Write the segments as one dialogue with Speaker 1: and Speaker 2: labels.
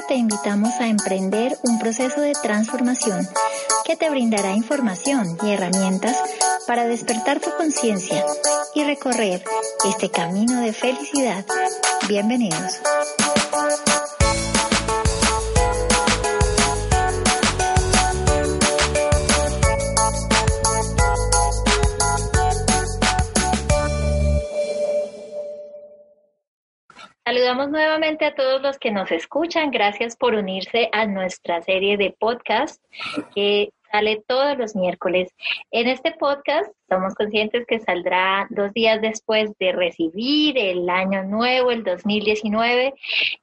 Speaker 1: te invitamos a emprender un proceso de transformación que te brindará información y herramientas para despertar tu conciencia y recorrer este camino de felicidad. Bienvenidos. Saludamos nuevamente a todos los que nos escuchan. Gracias por unirse a nuestra serie de podcast que sale todos los miércoles. En este podcast somos conscientes que saldrá dos días después de recibir el año nuevo, el 2019.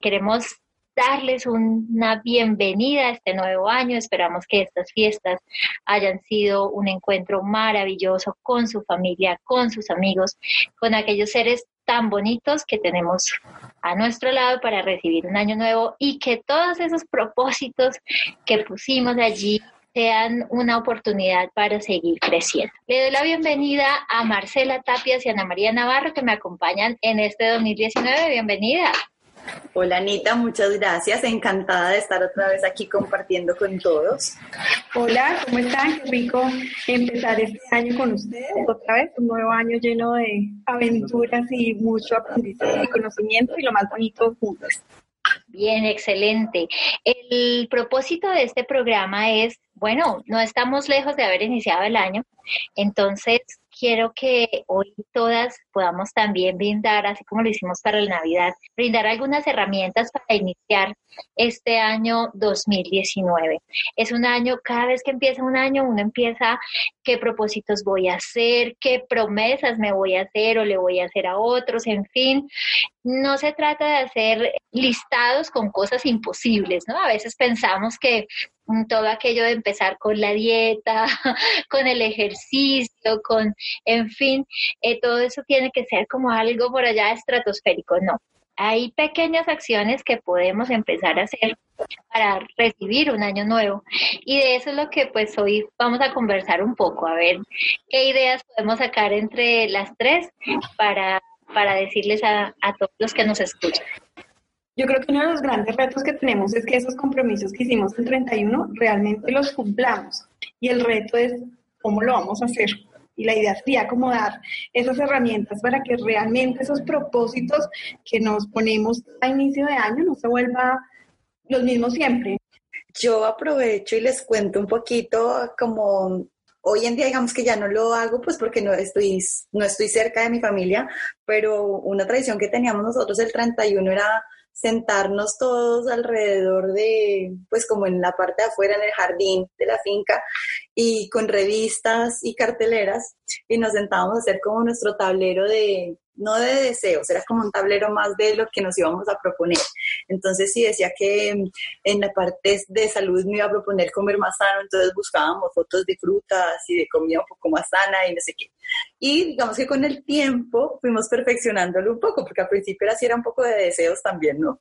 Speaker 1: Queremos darles una bienvenida a este nuevo año. Esperamos que estas fiestas hayan sido un encuentro maravilloso con su familia, con sus amigos, con aquellos seres tan bonitos que tenemos a nuestro lado para recibir un año nuevo y que todos esos propósitos que pusimos allí sean una oportunidad para seguir creciendo. Le doy la bienvenida a Marcela Tapias y Ana María Navarro que me acompañan en este 2019. Bienvenida.
Speaker 2: Hola Anita, muchas gracias. Encantada de estar otra vez aquí compartiendo con todos.
Speaker 3: Hola, ¿cómo están? Qué rico empezar este año con ustedes. Otra vez, un nuevo año lleno de aventuras y mucho aprendizaje y conocimiento y lo más bonito juntos.
Speaker 1: Bien, excelente. El propósito de este programa es, bueno, no estamos lejos de haber iniciado el año, entonces quiero que hoy todas podamos también brindar, así como lo hicimos para la Navidad, brindar algunas herramientas para iniciar este año 2019. Es un año, cada vez que empieza un año, uno empieza qué propósitos voy a hacer, qué promesas me voy a hacer o le voy a hacer a otros, en fin. No se trata de hacer listados con cosas imposibles, ¿no? A veces pensamos que todo aquello de empezar con la dieta, con el ejercicio, con, en fin, eh, todo eso tiene que ser como algo por allá estratosférico, no. Hay pequeñas acciones que podemos empezar a hacer para recibir un año nuevo. Y de eso es lo que pues hoy vamos a conversar un poco, a ver qué ideas podemos sacar entre las tres para, para decirles a, a todos los que nos escuchan.
Speaker 3: Yo creo que uno de los grandes retos que tenemos es que esos compromisos que hicimos el 31 realmente los cumplamos. Y el reto es cómo lo vamos a hacer. Y la idea sería como dar esas herramientas para que realmente esos propósitos que nos ponemos a inicio de año no se vuelvan los mismos siempre.
Speaker 2: Yo aprovecho y les cuento un poquito como hoy en día digamos que ya no lo hago pues porque no estoy, no estoy cerca de mi familia, pero una tradición que teníamos nosotros el 31 era sentarnos todos alrededor de, pues como en la parte de afuera, en el jardín de la finca, y con revistas y carteleras, y nos sentábamos a hacer como nuestro tablero de, no de deseos, era como un tablero más de lo que nos íbamos a proponer. Entonces, si decía que en la parte de salud me iba a proponer comer más sano, entonces buscábamos fotos de frutas y de comida un poco más sana y no sé qué. Y digamos que con el tiempo fuimos perfeccionándolo un poco, porque al principio era así, era un poco de deseos también, ¿no?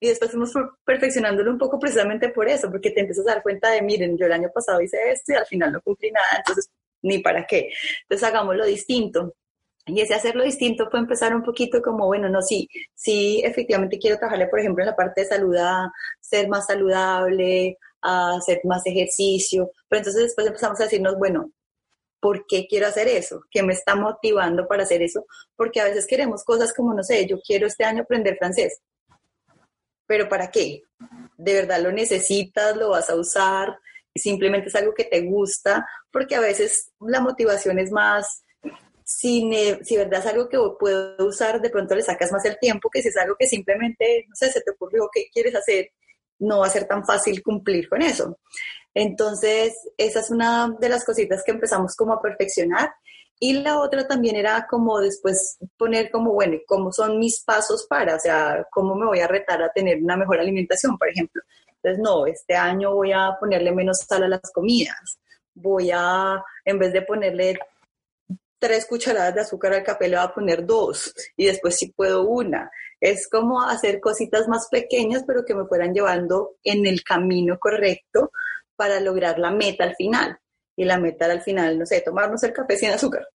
Speaker 2: Y después fuimos perfeccionándolo un poco precisamente por eso, porque te empiezas a dar cuenta de, miren, yo el año pasado hice esto y al final no cumplí nada, entonces ni para qué. Entonces hagámoslo distinto. Y ese hacerlo distinto puede empezar un poquito como, bueno, no, sí, sí, efectivamente quiero trabajarle, por ejemplo, en la parte de salud, ser más saludable, hacer más ejercicio, pero entonces después empezamos a decirnos, bueno, ¿por qué quiero hacer eso? ¿Qué me está motivando para hacer eso? Porque a veces queremos cosas como, no sé, yo quiero este año aprender francés, pero ¿para qué? ¿De verdad lo necesitas? ¿Lo vas a usar? Simplemente es algo que te gusta, porque a veces la motivación es más si, si verdad es algo que puedo usar, de pronto le sacas más el tiempo que si es algo que simplemente, no sé, se te ocurrió que quieres hacer, no va a ser tan fácil cumplir con eso. Entonces, esa es una de las cositas que empezamos como a perfeccionar. Y la otra también era como después poner como, bueno, ¿cómo son mis pasos para? O sea, ¿cómo me voy a retar a tener una mejor alimentación, por ejemplo? Entonces, no, este año voy a ponerle menos sal a las comidas. Voy a, en vez de ponerle tres cucharadas de azúcar al café, le voy a poner dos y después si puedo una. Es como hacer cositas más pequeñas, pero que me fueran llevando en el camino correcto para lograr la meta al final. Y la meta al final, no sé, tomarnos el café sin azúcar.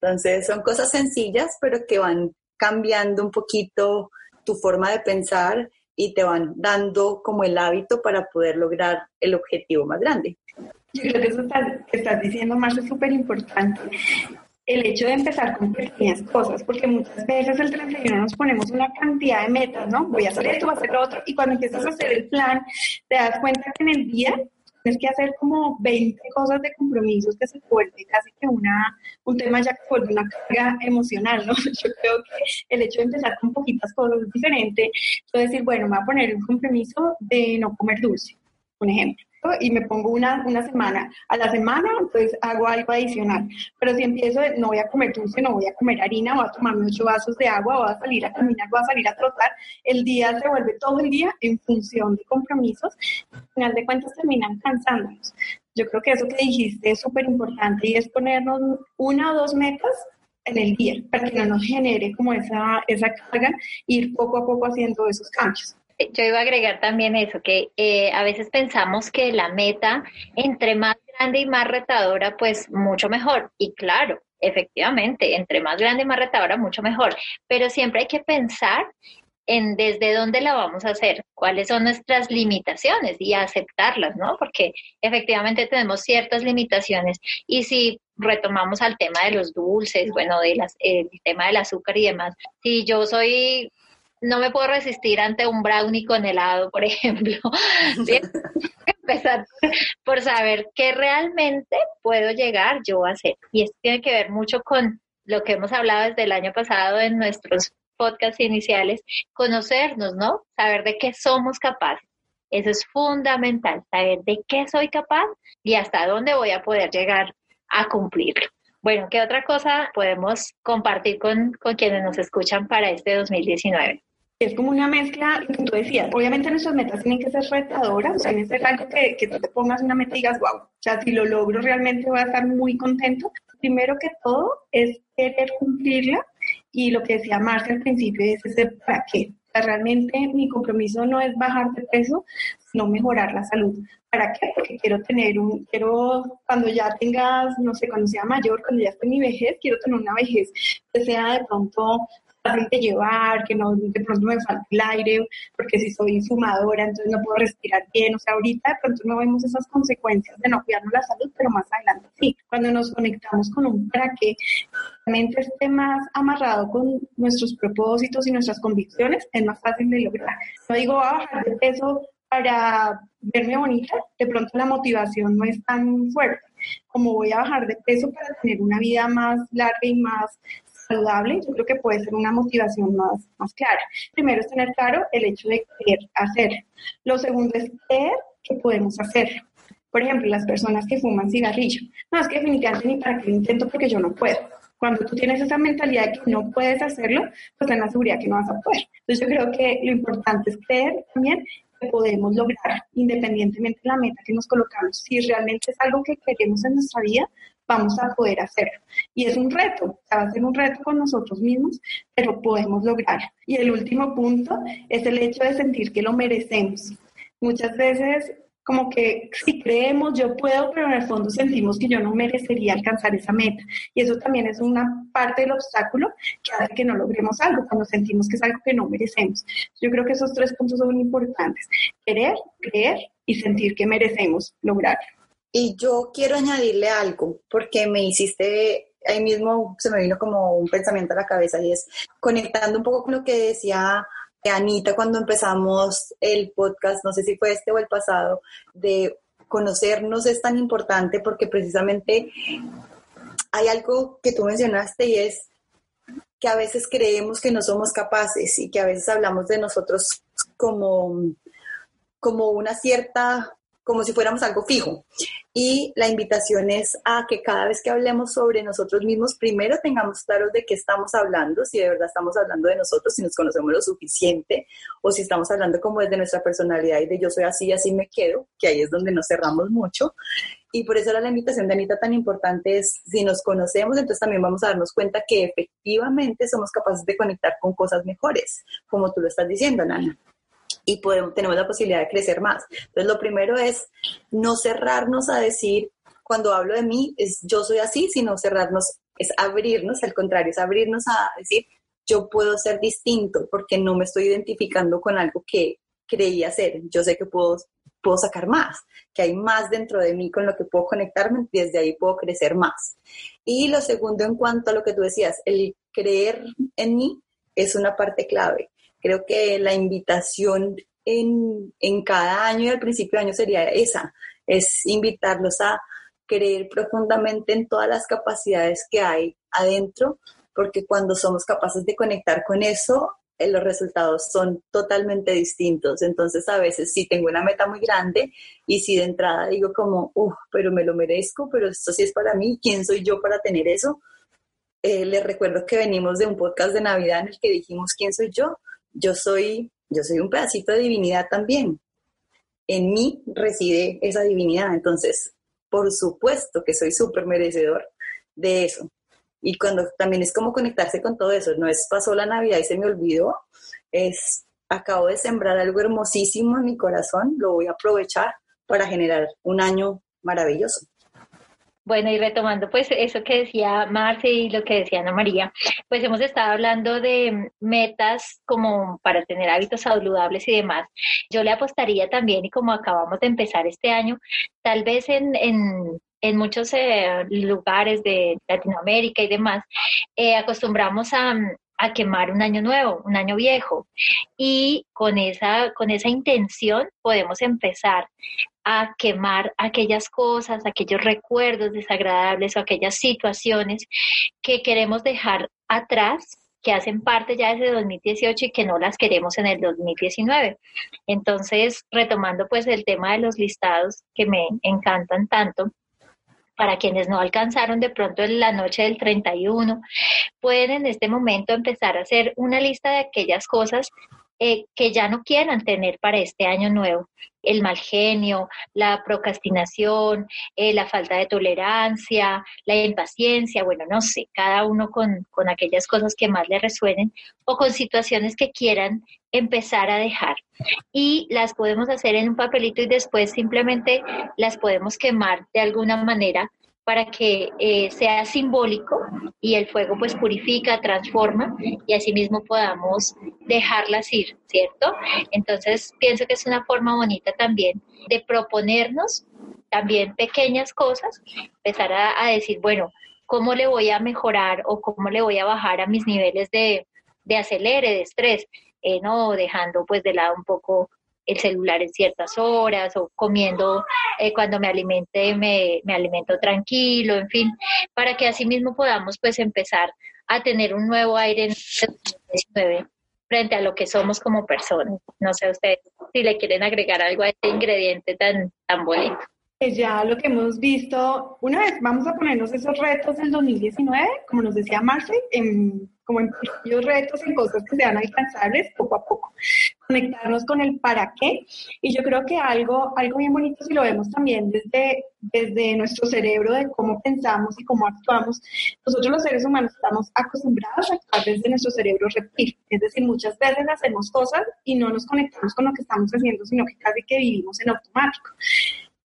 Speaker 2: Entonces son cosas sencillas, pero que van cambiando un poquito tu forma de pensar y te van dando como el hábito para poder lograr el objetivo más grande.
Speaker 3: Yo creo que eso que estás diciendo, Marcia, es súper importante. El hecho de empezar con pequeñas cosas, porque muchas veces el 31 nos ponemos una cantidad de metas, ¿no? Voy a hacer esto, voy a hacer lo otro, y cuando empiezas a hacer el plan, te das cuenta que en el día tienes que hacer como 20 cosas de compromisos que se vuelve casi que una, un tema ya que vuelve una carga emocional, ¿no? Yo creo que el hecho de empezar con poquitas cosas es diferente. Yo decir, bueno, me voy a poner un compromiso de no comer dulce, por ejemplo y me pongo una, una semana. A la semana, pues hago algo adicional. Pero si empiezo, no voy a comer dulce, no voy a comer harina, voy a tomarme ocho vasos de agua, voy a salir a caminar, voy a salir a trotar, el día se vuelve todo el día en función de compromisos. Al final de cuentas terminan cansándonos. Yo creo que eso que dijiste es súper importante y es ponernos una o dos metas en el día para que no nos genere como esa, esa carga, ir poco a poco haciendo esos cambios
Speaker 1: yo iba a agregar también eso, que eh, a veces pensamos que la meta, entre más grande y más retadora, pues mucho mejor. Y claro, efectivamente, entre más grande y más retadora, mucho mejor. Pero siempre hay que pensar en desde dónde la vamos a hacer, cuáles son nuestras limitaciones y aceptarlas, ¿no? Porque efectivamente tenemos ciertas limitaciones. Y si retomamos al tema de los dulces, bueno, de las, el tema del azúcar y demás, si yo soy no me puedo resistir ante un brownie con helado, por ejemplo. Empezar por saber qué realmente puedo llegar yo a hacer. Y esto tiene que ver mucho con lo que hemos hablado desde el año pasado en nuestros podcasts iniciales, conocernos, ¿no? Saber de qué somos capaces. Eso es fundamental, saber de qué soy capaz y hasta dónde voy a poder llegar a cumplirlo. Bueno, ¿qué otra cosa podemos compartir con, con quienes nos escuchan para este 2019?
Speaker 3: Es como una mezcla, que tú decías, obviamente nuestras metas tienen que ser retadoras, o sea, tiene que ser algo que, que tú te pongas una meta y digas, wow, o sea, si lo logro realmente voy a estar muy contento. Primero que todo es querer cumplirla y lo que decía Marcia al principio es ese para qué. O sea, realmente mi compromiso no es bajar de peso, sino mejorar la salud. ¿Para qué? Porque quiero tener un, quiero cuando ya tengas, no sé, cuando sea mayor, cuando ya esté mi vejez, quiero tener una vejez que sea de pronto fácil de llevar, que no de pronto me falta el aire, porque si soy fumadora, entonces no puedo respirar bien. O sea, ahorita de pronto no vemos esas consecuencias de no cuidarnos la salud, pero más adelante sí. Cuando nos conectamos con un para que realmente esté más amarrado con nuestros propósitos y nuestras convicciones, es más fácil de lograr. No digo a bajar de peso para verme bonita, de pronto la motivación no es tan fuerte como voy a bajar de peso para tener una vida más larga y más saludable, yo creo que puede ser una motivación más, más clara. Primero es tener claro el hecho de querer hacer. Lo segundo es creer que podemos hacer. Por ejemplo, las personas que fuman cigarrillo. No, es que definitivamente ni para qué lo intento porque yo no puedo. Cuando tú tienes esa mentalidad de que no puedes hacerlo, pues ten la seguridad que no vas a poder. Entonces yo creo que lo importante es creer también que podemos lograr independientemente de la meta que nos colocamos. Si realmente es algo que queremos en nuestra vida, vamos a poder hacerlo. Y es un reto, o sea, va a ser un reto con nosotros mismos, pero podemos lograrlo. Y el último punto es el hecho de sentir que lo merecemos. Muchas veces como que si creemos yo puedo, pero en el fondo sentimos que yo no merecería alcanzar esa meta. Y eso también es una parte del obstáculo que hace que no logremos algo, cuando sentimos que es algo que no merecemos. Yo creo que esos tres puntos son importantes. Querer, creer y sentir que merecemos lograrlo.
Speaker 2: Y yo quiero añadirle algo, porque me hiciste, ahí mismo se me vino como un pensamiento a la cabeza y es conectando un poco con lo que decía Anita cuando empezamos el podcast, no sé si fue este o el pasado, de conocernos es tan importante porque precisamente hay algo que tú mencionaste y es que a veces creemos que no somos capaces y que a veces hablamos de nosotros como, como una cierta como si fuéramos algo fijo. Y la invitación es a que cada vez que hablemos sobre nosotros mismos, primero tengamos claros de qué estamos hablando, si de verdad estamos hablando de nosotros, si nos conocemos lo suficiente, o si estamos hablando como desde nuestra personalidad y de yo soy así y así me quedo, que ahí es donde nos cerramos mucho. Y por eso era la invitación de Anita tan importante es, si nos conocemos, entonces también vamos a darnos cuenta que efectivamente somos capaces de conectar con cosas mejores, como tú lo estás diciendo, Nana y podemos, tenemos la posibilidad de crecer más. Entonces, lo primero es no cerrarnos a decir, cuando hablo de mí, es yo soy así, sino cerrarnos, es abrirnos, al contrario, es abrirnos a decir, yo puedo ser distinto porque no me estoy identificando con algo que creía ser. Yo sé que puedo, puedo sacar más, que hay más dentro de mí con lo que puedo conectarme, desde ahí puedo crecer más. Y lo segundo, en cuanto a lo que tú decías, el creer en mí es una parte clave. Creo que la invitación en, en cada año y al principio de año sería esa, es invitarlos a creer profundamente en todas las capacidades que hay adentro, porque cuando somos capaces de conectar con eso, eh, los resultados son totalmente distintos. Entonces, a veces sí tengo una meta muy grande y si de entrada digo como, uff, pero me lo merezco, pero esto sí es para mí, ¿quién soy yo para tener eso? Eh, les recuerdo que venimos de un podcast de Navidad en el que dijimos, ¿quién soy yo? Yo soy, yo soy un pedacito de divinidad también. En mí reside esa divinidad. Entonces, por supuesto que soy súper merecedor de eso. Y cuando también es como conectarse con todo eso, no es pasó la Navidad y se me olvidó, es acabo de sembrar algo hermosísimo en mi corazón, lo voy a aprovechar para generar un año maravilloso.
Speaker 1: Bueno, y retomando pues eso que decía Marce y lo que decía Ana María, pues hemos estado hablando de metas como para tener hábitos saludables y demás. Yo le apostaría también, y como acabamos de empezar este año, tal vez en, en en muchos eh, lugares de Latinoamérica y demás, eh, acostumbramos a, a, quemar un año nuevo, un año viejo. Y con esa, con esa intención podemos empezar a quemar aquellas cosas, aquellos recuerdos desagradables o aquellas situaciones que queremos dejar atrás que hacen parte ya desde 2018 y que no las queremos en el 2019. Entonces, retomando pues el tema de los listados que me encantan tanto, para quienes no alcanzaron de pronto en la noche del 31, pueden en este momento empezar a hacer una lista de aquellas cosas eh, que ya no quieran tener para este año nuevo. El mal genio, la procrastinación, eh, la falta de tolerancia, la impaciencia, bueno, no sé, cada uno con, con aquellas cosas que más le resuenen o con situaciones que quieran empezar a dejar. Y las podemos hacer en un papelito y después simplemente las podemos quemar de alguna manera para que eh, sea simbólico y el fuego pues purifica, transforma y asimismo podamos dejarlas ir, ¿cierto? Entonces pienso que es una forma bonita también de proponernos también pequeñas cosas, empezar a, decir, bueno, ¿cómo le voy a mejorar o cómo le voy a bajar a mis niveles de, de acelere, de estrés? Eh, no dejando pues de lado un poco el celular en ciertas horas o comiendo eh, cuando me alimente, me, me, alimento tranquilo, en fin, para que así mismo podamos pues empezar a tener un nuevo aire en el frente a lo que somos como personas. No sé ustedes si le quieren agregar algo a este ingrediente tan, tan bonito.
Speaker 3: Pues ya lo que hemos visto, una vez vamos a ponernos esos retos del 2019, como nos decía Marce, en, como en pequeños retos, en cosas que sean alcanzables poco a poco. Conectarnos con el para qué. Y yo creo que algo, algo bien bonito, si lo vemos también desde, desde nuestro cerebro, de cómo pensamos y cómo actuamos, nosotros los seres humanos estamos acostumbrados a actuar desde nuestro cerebro reptil. Es decir, muchas veces hacemos cosas y no nos conectamos con lo que estamos haciendo, sino que casi que vivimos en automático.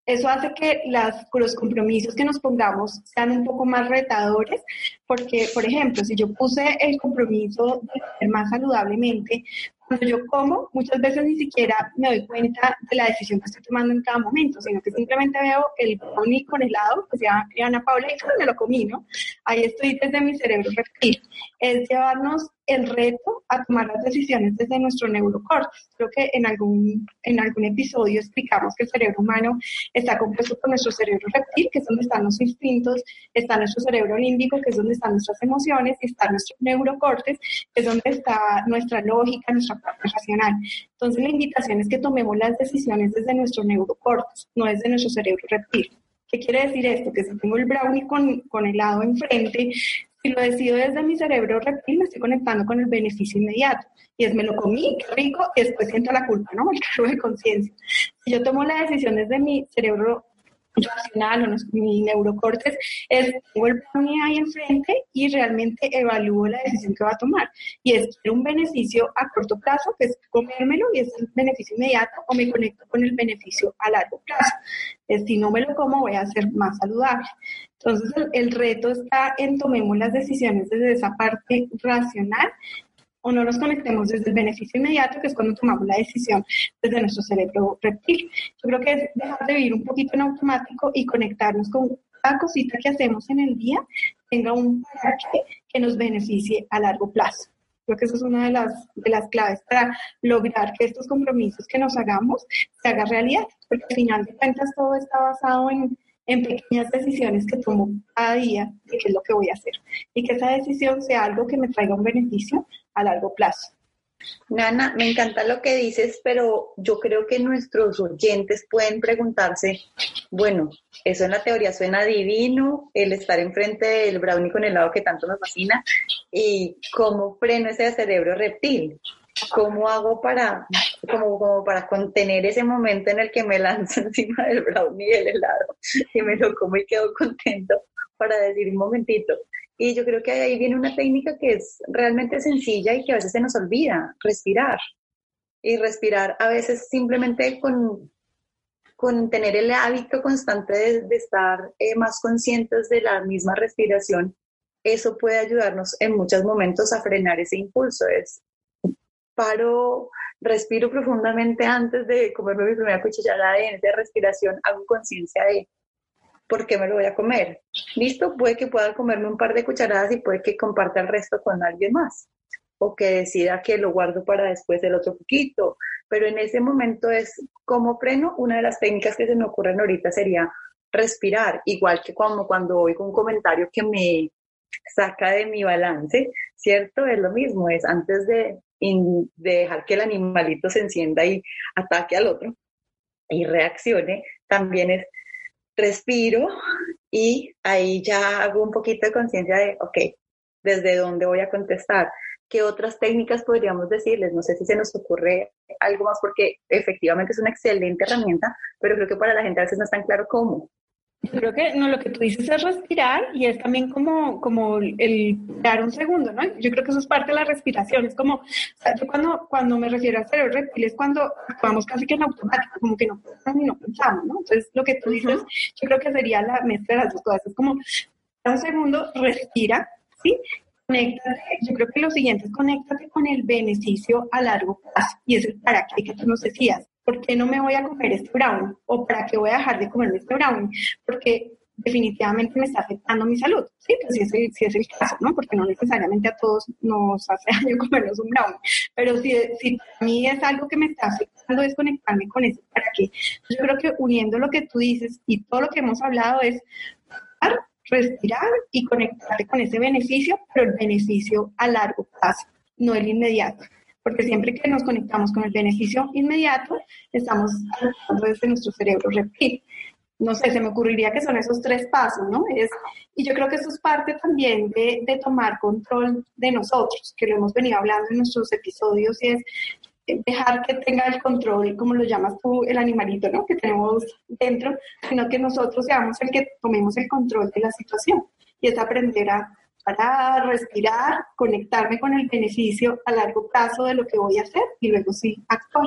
Speaker 3: Eso hace que las, los compromisos que nos pongamos sean un poco más retadores, porque, por ejemplo, si yo puse el compromiso de comer más saludablemente, cuando yo como, muchas veces ni siquiera me doy cuenta de la decisión que estoy tomando en cada momento, sino que simplemente veo el brownie con helado, que sea Ana Paula, y me lo comí, ¿no? Ahí estoy desde mi cerebro reptil. Es llevarnos el reto a tomar las decisiones desde nuestro neurocórtex. Creo que en algún, en algún episodio explicamos que el cerebro humano está compuesto por nuestro cerebro reptil, que es donde están los instintos, está nuestro cerebro límbico, que es donde están nuestras emociones, y está nuestro neurocórtex, que es donde está nuestra lógica, nuestra parte racional. Entonces la invitación es que tomemos las decisiones desde nuestro neurocórtex, no desde nuestro cerebro reptil. ¿Qué quiere decir esto? Que si tengo el brownie con, con helado enfrente, si lo decido desde mi cerebro reptil, me estoy conectando con el beneficio inmediato. Y es, me lo comí, qué rico, y después siento la culpa, ¿no? El cargo de conciencia. Si yo tomo la decisión desde mi cerebro racional o mi neurocórtex, es tengo el brownie ahí enfrente y realmente evalúo la decisión que va a tomar. Y es un beneficio a corto plazo, que es comérmelo y es el beneficio inmediato, o me conecto con el beneficio a largo plazo. Si no me lo como, voy a ser más saludable. Entonces, el, el reto está en tomemos las decisiones desde esa parte racional o no nos conectemos desde el beneficio inmediato, que es cuando tomamos la decisión desde nuestro cerebro reptil. Yo creo que es dejar de vivir un poquito en automático y conectarnos con cada cosita que hacemos en el día tenga un que, que nos beneficie a largo plazo. Creo que esa es una de las, de las claves para lograr que estos compromisos que nos hagamos se hagan realidad, porque al final de cuentas todo está basado en, en pequeñas decisiones que tomo cada día de qué es lo que voy a hacer y que esa decisión sea algo que me traiga un beneficio a largo plazo.
Speaker 2: Nana, me encanta lo que dices, pero yo creo que nuestros oyentes pueden preguntarse, bueno, eso en la teoría suena divino, el estar enfrente del brownie con helado que tanto nos fascina, y cómo freno ese cerebro reptil. ¿Cómo hago para, como, como para contener ese momento en el que me lanzo encima del brownie y el helado y me lo como y quedo contento para decir un momentito? Y yo creo que ahí viene una técnica que es realmente sencilla y que a veces se nos olvida, respirar. Y respirar a veces simplemente con, con tener el hábito constante de, estar eh, más conscientes de la misma respiración, eso puede ayudarnos en muchos momentos a frenar ese impulso. Es paro, respiro profundamente antes de comerme mi primera cucharada de, de respiración, hago conciencia de ¿por qué me lo voy a comer? Listo, puede que pueda comerme un par de cucharadas y puede que comparta el resto con alguien más o que decida que lo guardo para después el otro poquito. Pero en ese momento es como freno, una de las técnicas que se me ocurren ahorita sería respirar, igual que como cuando oigo un comentario que me saca de mi balance, ¿cierto? Es lo mismo, es antes de, de dejar que el animalito se encienda y ataque al otro y reaccione, también es respiro y ahí ya hago un poquito de conciencia de, ok, ¿desde dónde voy a contestar? ¿Qué otras técnicas podríamos decirles? No sé si se nos ocurre algo más porque efectivamente es una excelente herramienta, pero creo que para la gente a veces no es tan claro cómo.
Speaker 3: Yo creo que no, lo que tú dices es respirar y es también como, como el dar un segundo, ¿no? Yo creo que eso es parte de la respiración. Es como, yo cuando, cuando me refiero a cerebro reptil es cuando actuamos casi que en automático, como que no pensamos no pensamos, ¿no? Entonces, lo que tú dices, yo creo que sería la mezcla de las dos cosas. Es como, da un segundo, respira, ¿sí? Conéctate, yo creo que lo siguiente es conéctate con el beneficio a largo plazo y es el para qué que tú nos decías. ¿Por qué no me voy a comer este brownie? ¿O para qué voy a dejar de comerme este brownie? Porque definitivamente me está afectando mi salud. Sí, pues sí es, sí es el caso, ¿no? Porque no necesariamente a todos nos hace daño comernos un brownie. Pero si, si a mí es algo que me está afectando desconectarme con eso, ¿para qué? Yo creo que uniendo lo que tú dices y todo lo que hemos hablado es respirar y conectarte con ese beneficio, pero el beneficio a largo plazo, no el inmediato porque siempre que nos conectamos con el beneficio inmediato, estamos hablando desde nuestro cerebro reptil. No sé, se me ocurriría que son esos tres pasos, ¿no? Es, y yo creo que eso es parte también de, de tomar control de nosotros, que lo hemos venido hablando en nuestros episodios, y es dejar que tenga el control, como lo llamas tú, el animalito, ¿no? Que tenemos dentro, sino que nosotros seamos el que tomemos el control de la situación. Y es aprender a para respirar, conectarme con el beneficio a largo plazo de lo que voy a hacer y luego sí actuar.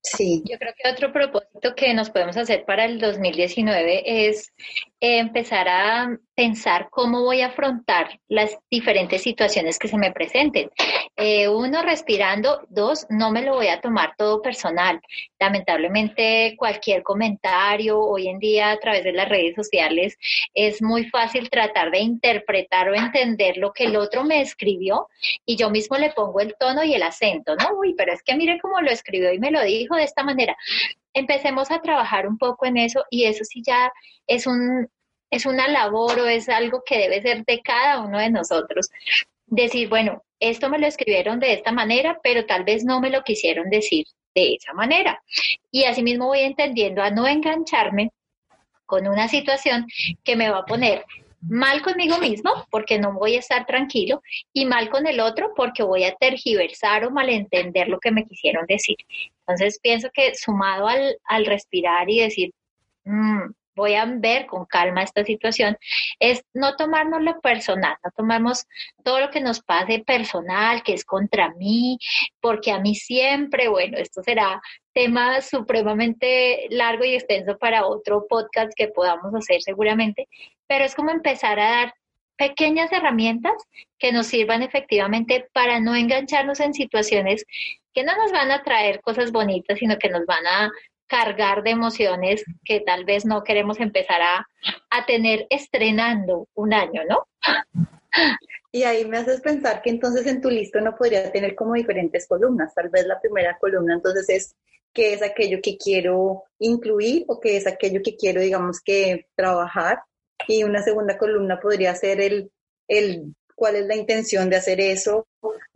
Speaker 1: Sí. Yo creo que otro propósito que nos podemos hacer para el 2019 es empezar a pensar cómo voy a afrontar las diferentes situaciones que se me presenten. Eh, uno, respirando. Dos, no me lo voy a tomar todo personal. Lamentablemente, cualquier comentario hoy en día a través de las redes sociales es muy fácil tratar de interpretar o entender lo que el otro me escribió y yo mismo le pongo el tono y el acento, ¿no? Uy, pero es que mire cómo lo escribió y me lo dijo de esta manera. Empecemos a trabajar un poco en eso y eso sí ya es un es una labor o es algo que debe ser de cada uno de nosotros. Decir, bueno, esto me lo escribieron de esta manera, pero tal vez no me lo quisieron decir de esa manera. Y asimismo voy entendiendo a no engancharme con una situación que me va a poner mal conmigo mismo porque no voy a estar tranquilo y mal con el otro porque voy a tergiversar o malentender lo que me quisieron decir. Entonces pienso que sumado al, al respirar y decir, mm, voy a ver con calma esta situación, es no tomarnos lo personal, no tomamos todo lo que nos pase personal, que es contra mí, porque a mí siempre, bueno, esto será tema supremamente largo y extenso para otro podcast que podamos hacer seguramente, pero es como empezar a dar pequeñas herramientas que nos sirvan efectivamente para no engancharnos en situaciones que no nos van a traer cosas bonitas, sino que nos van a cargar de emociones que tal vez no queremos empezar a, a tener estrenando un año, ¿no?
Speaker 2: Y ahí me haces pensar que entonces en tu lista no podría tener como diferentes columnas. Tal vez la primera columna entonces es qué es aquello que quiero incluir o qué es aquello que quiero, digamos, que trabajar. Y una segunda columna podría ser el, el cuál es la intención de hacer eso.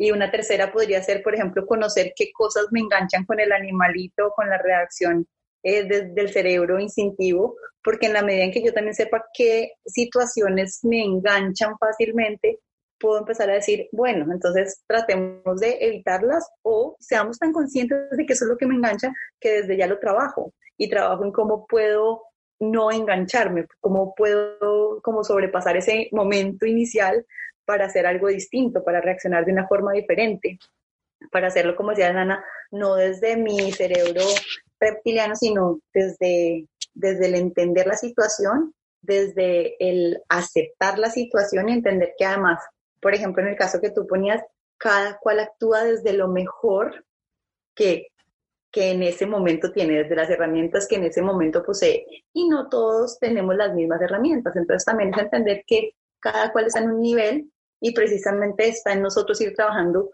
Speaker 2: Y una tercera podría ser, por ejemplo, conocer qué cosas me enganchan con el animalito, con la reacción eh, del cerebro instintivo, porque en la medida en que yo también sepa qué situaciones me enganchan fácilmente, puedo empezar a decir, bueno, entonces tratemos de evitarlas o seamos tan conscientes de que eso es lo que me engancha que desde ya lo trabajo y trabajo en cómo puedo no engancharme, cómo puedo como sobrepasar ese momento inicial para hacer algo distinto, para reaccionar de una forma diferente, para hacerlo, como decía Nana, no desde mi cerebro reptiliano, sino desde, desde el entender la situación, desde el aceptar la situación y entender que además por ejemplo, en el caso que tú ponías, cada cual actúa desde lo mejor que, que en ese momento tiene, desde las herramientas que en ese momento posee. Y no todos tenemos las mismas herramientas. Entonces también es entender que cada cual está en un nivel y precisamente está en nosotros ir trabajando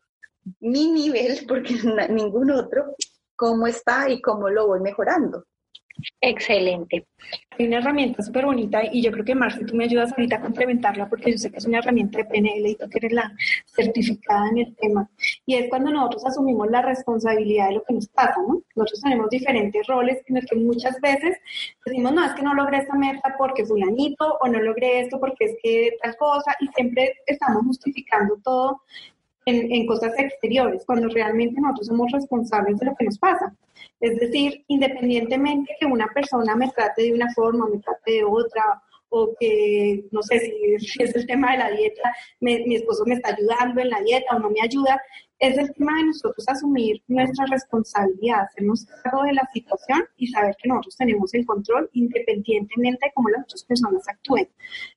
Speaker 2: mi nivel, porque ningún otro, cómo está y cómo lo voy mejorando.
Speaker 1: Excelente.
Speaker 3: Hay una herramienta súper bonita y yo creo que Marce, tú me ayudas ahorita a complementarla porque yo sé que es una herramienta de PNL y tú que eres la certificada en el tema. Y es cuando nosotros asumimos la responsabilidad de lo que nos pasa, ¿no? Nosotros tenemos diferentes roles en los que muchas veces decimos, no, es que no logré esta meta porque fulanito o no logré esto porque es que tal cosa y siempre estamos justificando todo en, en cosas exteriores cuando realmente nosotros somos responsables de lo que nos pasa. Es decir, independientemente que una persona me trate de una forma, me trate de otra, o que, no sé si es el tema de la dieta, mi esposo me está ayudando en la dieta o no me ayuda, es el tema de nosotros asumir nuestra responsabilidad, hacernos cargo de la situación y saber que nosotros tenemos el control independientemente de cómo las otras personas actúen.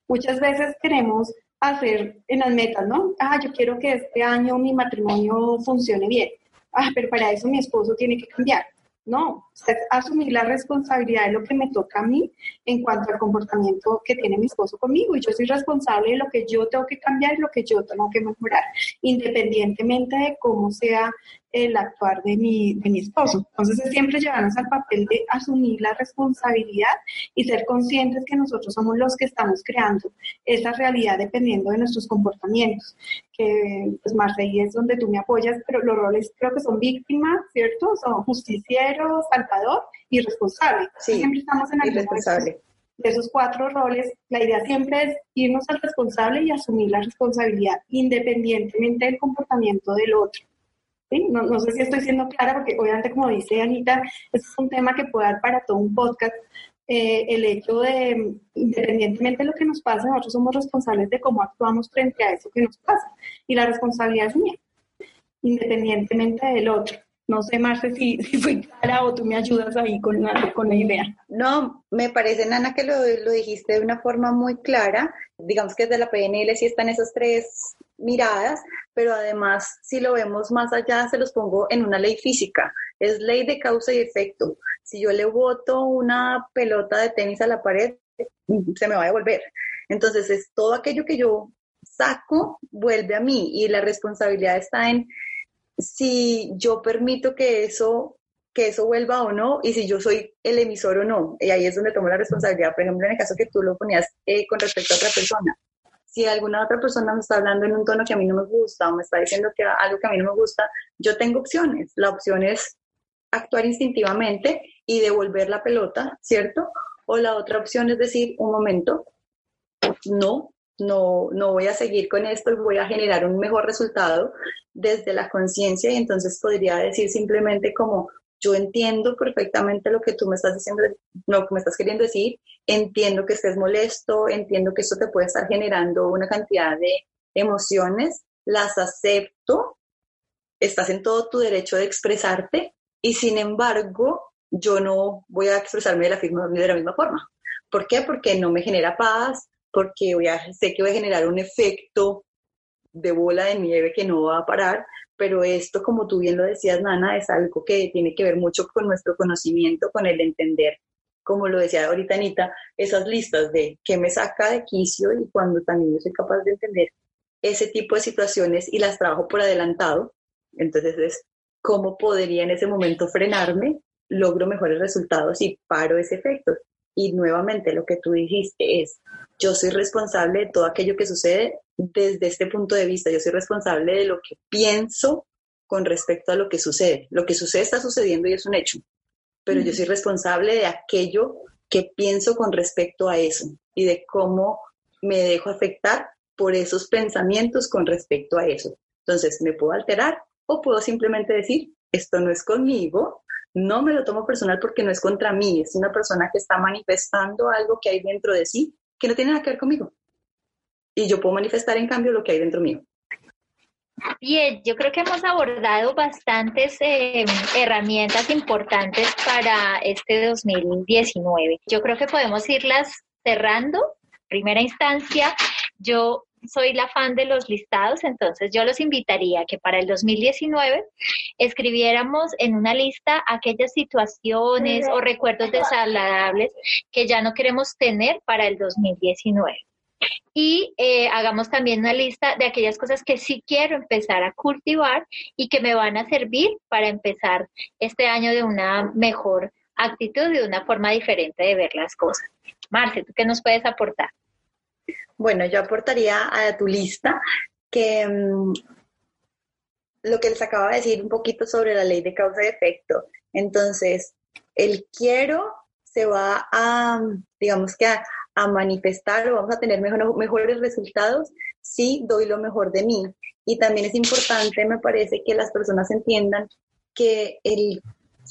Speaker 3: Muchas veces queremos hacer en las metas, ¿no? Ah, yo quiero que este año mi matrimonio funcione bien. Ah, pero para eso mi esposo tiene que cambiar. No, es asumir la responsabilidad de lo que me toca a mí en cuanto al comportamiento que tiene mi esposo conmigo. Y yo soy responsable de lo que yo tengo que cambiar y lo que yo tengo que mejorar, independientemente de cómo sea el actuar de mi, de mi esposo. Entonces es siempre llevarnos al papel de asumir la responsabilidad y ser conscientes que nosotros somos los que estamos creando esa realidad dependiendo de nuestros comportamientos. Que pues Marseille es donde tú me apoyas, pero los roles creo que son víctimas, ¿cierto? Son justiciero, salvador y responsable.
Speaker 2: Sí,
Speaker 3: siempre estamos en
Speaker 2: la responsable.
Speaker 3: De esos cuatro roles, la idea siempre es irnos al responsable y asumir la responsabilidad independientemente del comportamiento del otro. No, no, sé si estoy siendo clara, porque obviamente, como dice Anita, es un tema que puede dar para todo un podcast. Eh, el hecho de, independientemente de lo que nos pase, nosotros somos responsables de cómo actuamos frente a eso que nos pasa. Y la responsabilidad es mía, independientemente del otro. No sé, Marce, si, si fui clara o tú me ayudas ahí con la, con la idea.
Speaker 2: No, me parece, Nana, que lo, lo dijiste de una forma muy clara. Digamos que desde la PNL sí están esos tres miradas, pero además, si lo vemos más allá, se los pongo en una ley física. Es ley de causa y efecto. Si yo le boto una pelota de tenis a la pared, se me va a devolver. Entonces, es todo aquello que yo saco, vuelve a mí y la responsabilidad está en si yo permito que eso que eso vuelva o no y si yo soy el emisor o no. Y ahí es donde tomo la responsabilidad. Por ejemplo, en el caso que tú lo ponías eh, con respecto a otra persona si alguna otra persona me está hablando en un tono que a mí no me gusta o me está diciendo que algo que a mí no me gusta, yo tengo opciones. La opción es actuar instintivamente y devolver la pelota, ¿cierto? O la otra opción es decir, un momento, no, no, no voy a seguir con esto y voy a generar un mejor resultado desde la conciencia y entonces podría decir simplemente como, yo entiendo perfectamente lo que tú me estás diciendo, lo que me estás queriendo decir, entiendo que estés molesto, entiendo que esto te puede estar generando una cantidad de emociones, las acepto, estás en todo tu derecho de expresarte y sin embargo yo no voy a expresarme de la, de la misma forma. ¿Por qué? Porque no me genera paz, porque voy a, sé que voy a generar un efecto de bola de nieve que no va a parar, pero esto, como tú bien lo decías, Nana, es algo que tiene que ver mucho con nuestro conocimiento, con el entender, como lo decía ahorita Anita, esas listas de qué me saca de quicio y cuando también yo soy capaz de entender ese tipo de situaciones y las trabajo por adelantado, entonces es cómo podría en ese momento frenarme, logro mejores resultados y paro ese efecto. Y nuevamente lo que tú dijiste es, yo soy responsable de todo aquello que sucede desde este punto de vista, yo soy responsable de lo que pienso con respecto a lo que sucede. Lo que sucede está sucediendo y es un hecho, pero yo soy responsable de aquello que pienso con respecto a eso y de cómo me dejo afectar por esos pensamientos con respecto a eso. Entonces, me puedo alterar o puedo simplemente decir, esto no es conmigo, no me lo tomo personal porque no es contra mí, es una persona que está manifestando algo que hay dentro de sí que no tiene nada que ver conmigo. Y yo puedo manifestar en cambio lo que hay dentro mío.
Speaker 1: Bien, yo creo que hemos abordado bastantes eh, herramientas importantes para este 2019. Yo creo que podemos irlas cerrando. Primera instancia, yo soy la fan de los listados, entonces yo los invitaría a que para el 2019 escribiéramos en una lista aquellas situaciones o recuerdos desagradables que ya no queremos tener para el 2019. Y eh, hagamos también una lista de aquellas cosas que sí quiero empezar a cultivar y que me van a servir para empezar este año de una mejor actitud, de una forma diferente de ver las cosas. Marce, ¿tú qué nos puedes aportar?
Speaker 2: Bueno, yo aportaría a tu lista que mm, lo que les acaba de decir un poquito sobre la ley de causa y efecto. Entonces, el quiero se va a, digamos que a, manifestar o vamos a tener mejores resultados si doy lo mejor de mí. Y también es importante, me parece, que las personas entiendan que el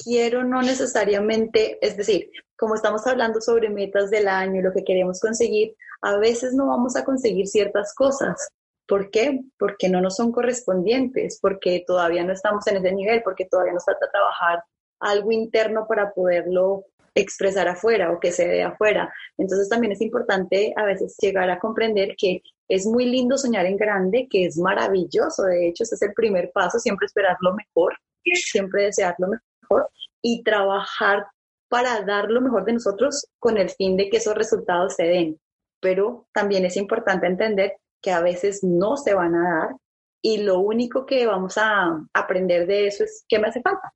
Speaker 2: quiero no necesariamente, es decir, como estamos hablando sobre metas del año, lo que queremos conseguir, a veces no vamos a conseguir ciertas cosas. ¿Por qué? Porque no nos son correspondientes, porque todavía no estamos en ese nivel, porque todavía nos falta trabajar algo interno para poderlo expresar afuera o que se dé afuera. Entonces también es importante a veces llegar a comprender que es muy lindo soñar en grande, que es maravilloso. De hecho, ese es el primer paso, siempre esperar lo mejor, siempre desear lo mejor y trabajar para dar lo mejor de nosotros con el fin de que esos resultados se den pero también es importante entender que a veces no se van a dar y lo único que vamos a aprender de eso es qué me hace falta,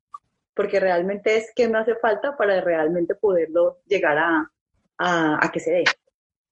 Speaker 2: porque realmente es qué me hace falta para realmente poderlo llegar a, a, que se dé.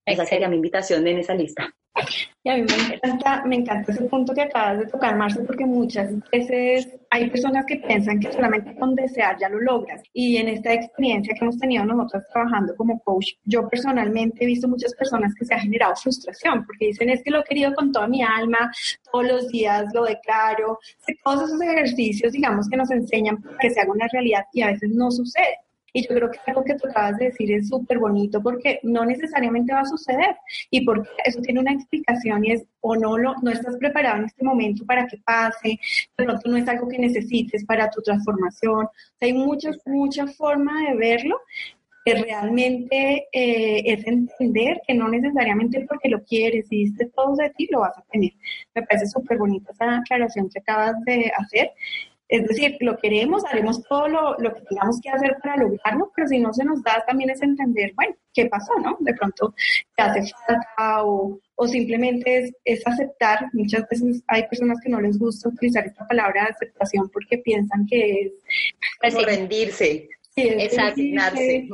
Speaker 2: Esa sería mi invitación en esa lista.
Speaker 3: Y a mí me encanta, me encanta ese punto que acabas de tocar, Marce, porque muchas veces hay personas que piensan que solamente con desear ya lo logras. Y en esta experiencia que hemos tenido nosotros trabajando como coach, yo personalmente he visto muchas personas que se ha generado frustración porque dicen es que lo he querido con toda mi alma, todos los días lo declaro, todos esos ejercicios, digamos, que nos enseñan que se haga una realidad y a veces no sucede. Y yo creo que algo que tú acabas de decir es súper bonito porque no necesariamente va a suceder y porque eso tiene una explicación y es o no lo, no estás preparado en este momento para que pase, pronto no es algo que necesites para tu transformación. Hay muchas, muchas formas de verlo que realmente eh, es entender que no necesariamente porque lo quieres y diste todo de ti lo vas a tener. Me parece súper bonita esa aclaración que acabas de hacer es decir, lo queremos, haremos todo lo, que tengamos que hacer para lograrlo, pero si no se nos da también es entender, bueno, ¿qué pasó, no? De pronto te hace falta o, simplemente es, aceptar. Muchas veces hay personas que no les gusta utilizar esta palabra de aceptación porque piensan que es...
Speaker 2: Pues, rendirse.
Speaker 3: Sí, es resignarse.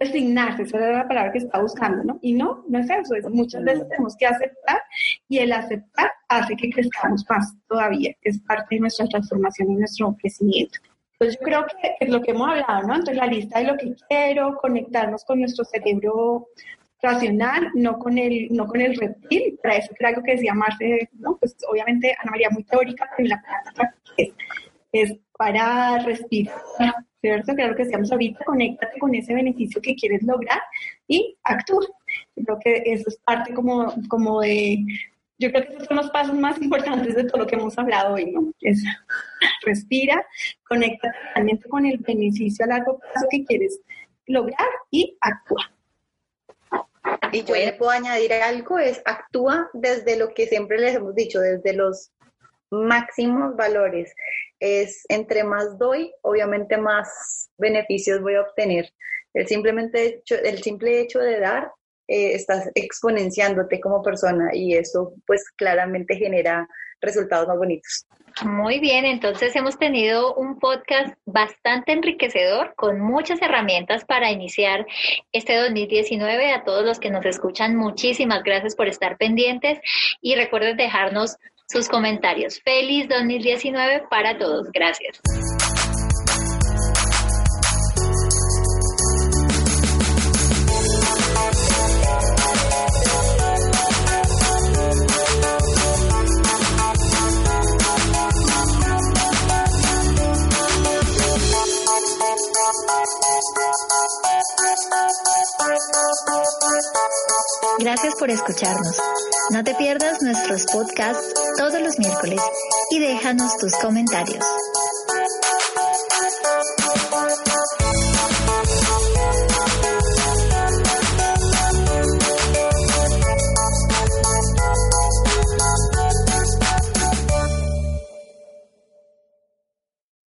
Speaker 3: resignarse, esa era la palabra que estaba buscando, ¿no? Y no, no es eso, muchas veces tenemos que aceptar y el aceptar hace que crezcamos más todavía, es parte de nuestra transformación y nuestro crecimiento. Entonces yo creo que es lo que hemos hablado, ¿no? Entonces la lista de lo que quiero, conectarnos con nuestro cerebro racional, no con el, no con el reptil, para eso que algo que decía Marce, ¿no? Pues obviamente Ana María muy teórica, pero la práctica es, es parar, respirar, ¿cierto? Claro que decíamos ahorita, conéctate con ese beneficio que quieres lograr y actúa. Creo que eso es parte como, como de, yo creo que esos son los pasos más importantes de todo lo que hemos hablado hoy, ¿no? Es respira, conecta realmente con el beneficio a largo plazo que quieres lograr y actúa.
Speaker 2: Y yo le puedo añadir algo, es actúa desde lo que siempre les hemos dicho, desde los máximos valores. Es entre más doy, obviamente más beneficios voy a obtener. El, simplemente el simple hecho de dar, eh, estás exponenciándote como persona y eso pues claramente genera resultados más bonitos.
Speaker 1: Muy bien, entonces hemos tenido un podcast bastante enriquecedor con muchas herramientas para iniciar este 2019. A todos los que nos escuchan, muchísimas gracias por estar pendientes y recuerden dejarnos sus comentarios. Feliz 2019 para todos. Gracias.
Speaker 4: Gracias por escucharnos. No te pierdas nuestros podcasts todos los miércoles y déjanos tus comentarios.